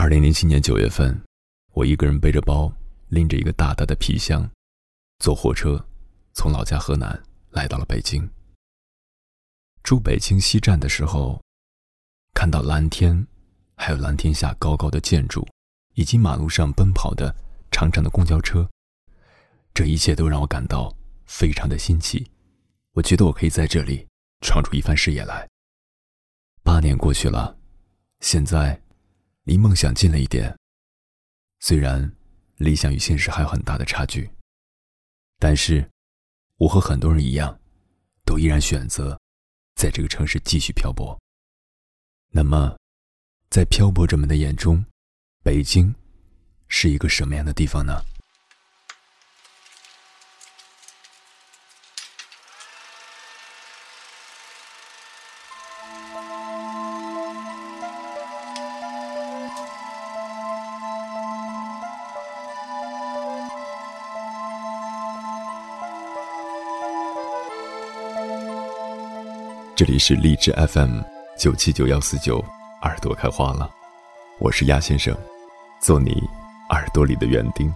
二零零七年九月份，我一个人背着包，拎着一个大大的皮箱，坐火车从老家河南来到了北京。住北京西站的时候，看到蓝天，还有蓝天下高高的建筑，以及马路上奔跑的长长的公交车，这一切都让我感到非常的新奇。我觉得我可以在这里闯出一番事业来。八年过去了，现在。离梦想近了一点，虽然理想与现实还有很大的差距，但是我和很多人一样，都依然选择在这个城市继续漂泊。那么，在漂泊者们的眼中，北京是一个什么样的地方呢？这里是荔枝 FM 九七九幺四九，耳朵开花了，我是鸭先生，做你耳朵里的园丁。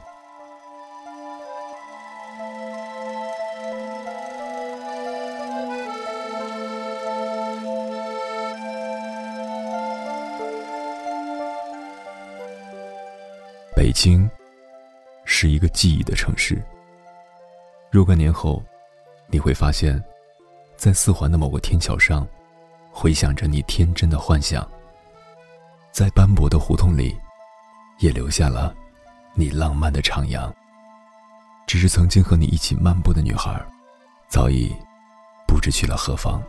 北京是一个记忆的城市，若干年后，你会发现。在四环的某个天桥上，回想着你天真的幻想。在斑驳的胡同里，也留下了你浪漫的徜徉。只是曾经和你一起漫步的女孩，早已不知去了何方。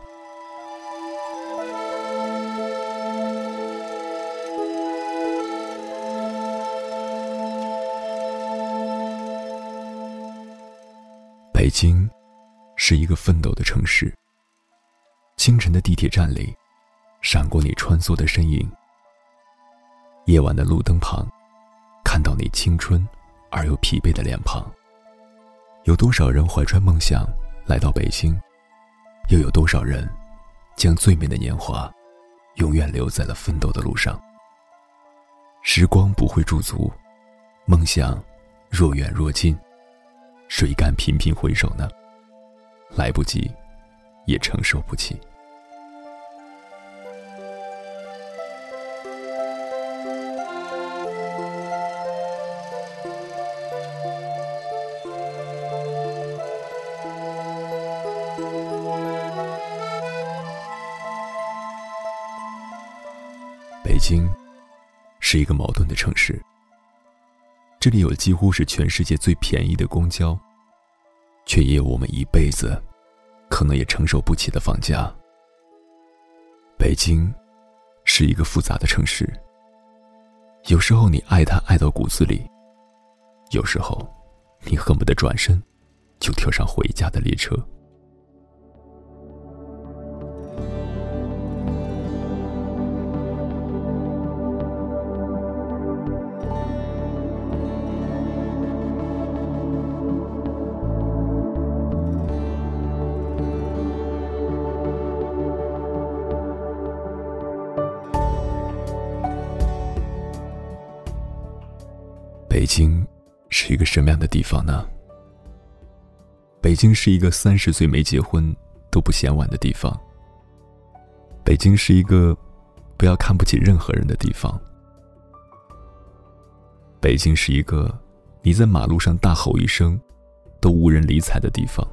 北京是一个奋斗的城市。清晨的地铁站里，闪过你穿梭的身影。夜晚的路灯旁，看到你青春而又疲惫的脸庞。有多少人怀揣梦想来到北京？又有多少人将最美的年华永远留在了奋斗的路上？时光不会驻足，梦想若远若近，谁敢频频回首呢？来不及。也承受不起。北京是一个矛盾的城市，这里有几乎是全世界最便宜的公交，却也有我们一辈子。可能也承受不起的房价。北京是一个复杂的城市，有时候你爱它爱到骨子里，有时候你恨不得转身就跳上回家的列车。北京是一个什么样的地方呢？北京是一个三十岁没结婚都不嫌晚的地方。北京是一个不要看不起任何人的地方。北京是一个你在马路上大吼一声都无人理睬的地方。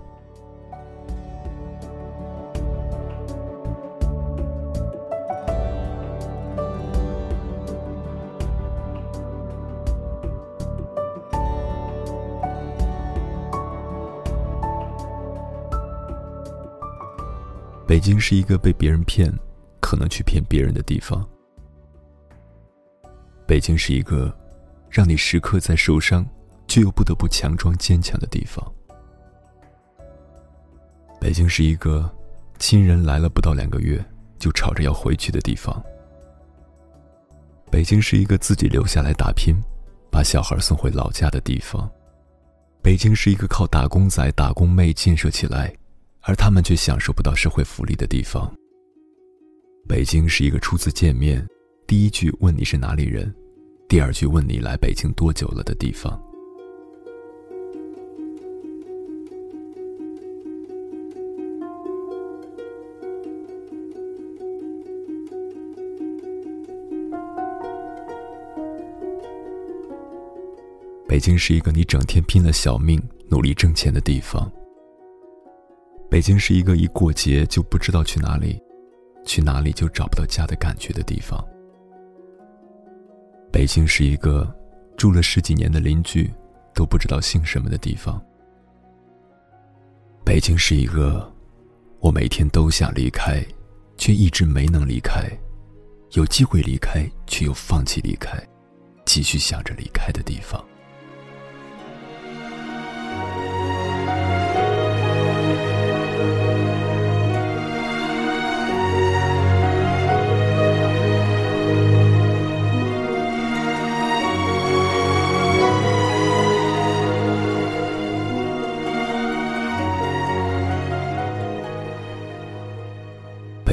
北京是一个被别人骗，可能去骗别人的地方。北京是一个让你时刻在受伤，却又不得不强装坚强的地方。北京是一个亲人来了不到两个月就吵着要回去的地方。北京是一个自己留下来打拼，把小孩送回老家的地方。北京是一个靠打工仔、打工妹建设起来。而他们却享受不到社会福利的地方。北京是一个初次见面，第一句问你是哪里人，第二句问你来北京多久了的地方。北京是一个你整天拼了小命努力挣钱的地方。北京是一个一过节就不知道去哪里，去哪里就找不到家的感觉的地方。北京是一个住了十几年的邻居都不知道姓什么的地方。北京是一个我每天都想离开，却一直没能离开，有机会离开却又放弃离开，继续想着离开的地方。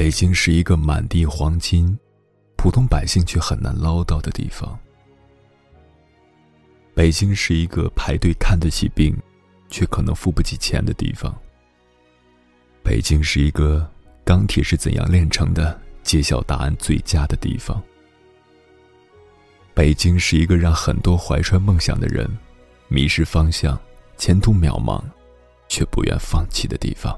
北京是一个满地黄金，普通百姓却很难捞到的地方。北京是一个排队看得起病，却可能付不起钱的地方。北京是一个钢铁是怎样炼成的揭晓答案最佳的地方。北京是一个让很多怀揣梦想的人迷失方向、前途渺茫，却不愿放弃的地方。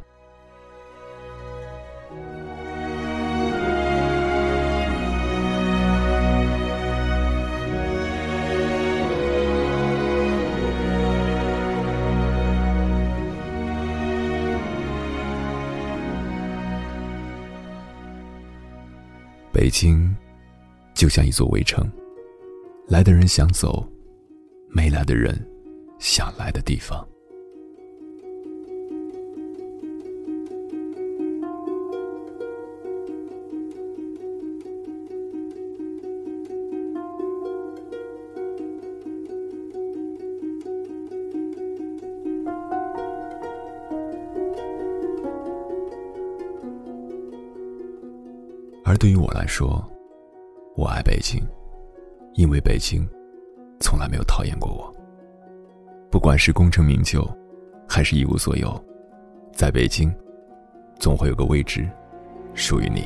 北京，就像一座围城，来的人想走，没来的人想来的地方。而对于我来说，我爱北京，因为北京从来没有讨厌过我。不管是功成名就，还是一无所有，在北京，总会有个位置属于你。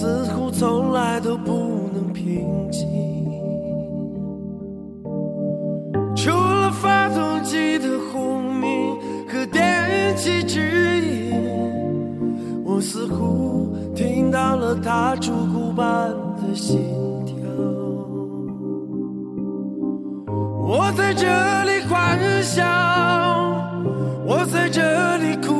似乎从来都不能平静，除了发动机的轰鸣和电气指引，我似乎听到了它烛鼓般的心跳。我在这里欢笑，我在这里哭。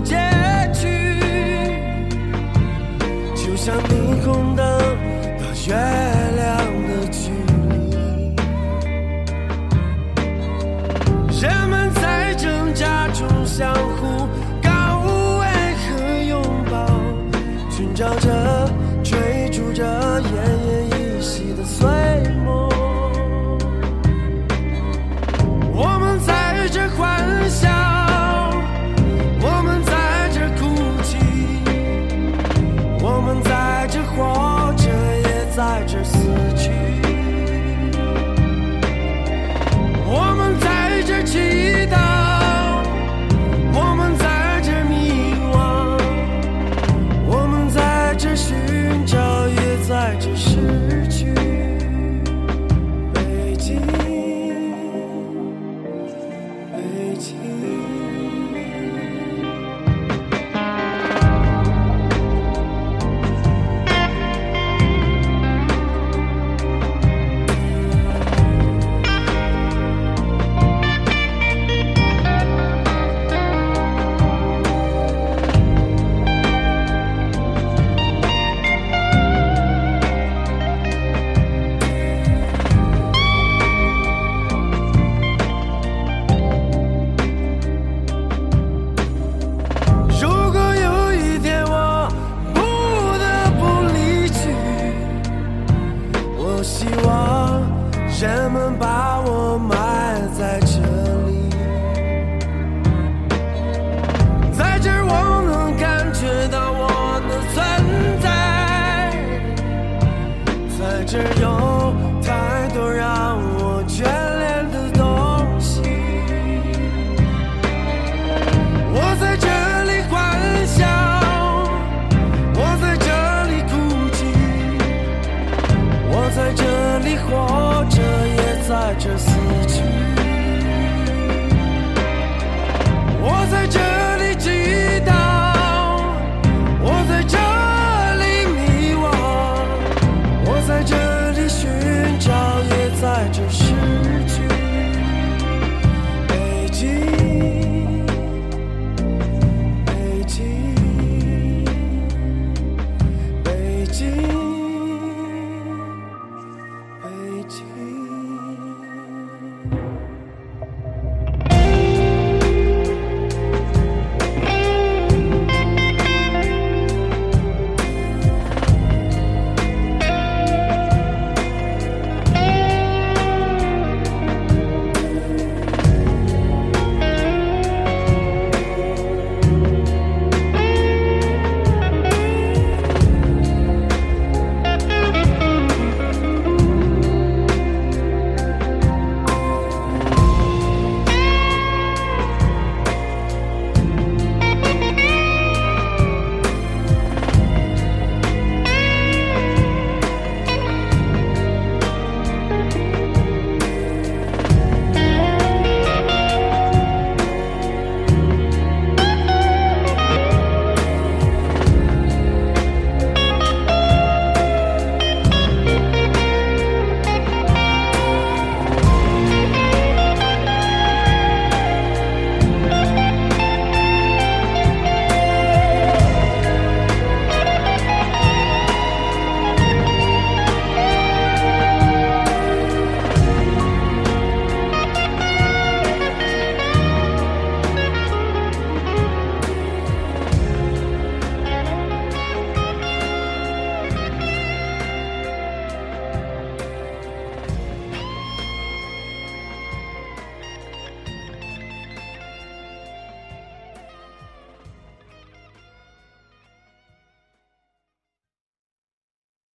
结局就像霓虹灯的月。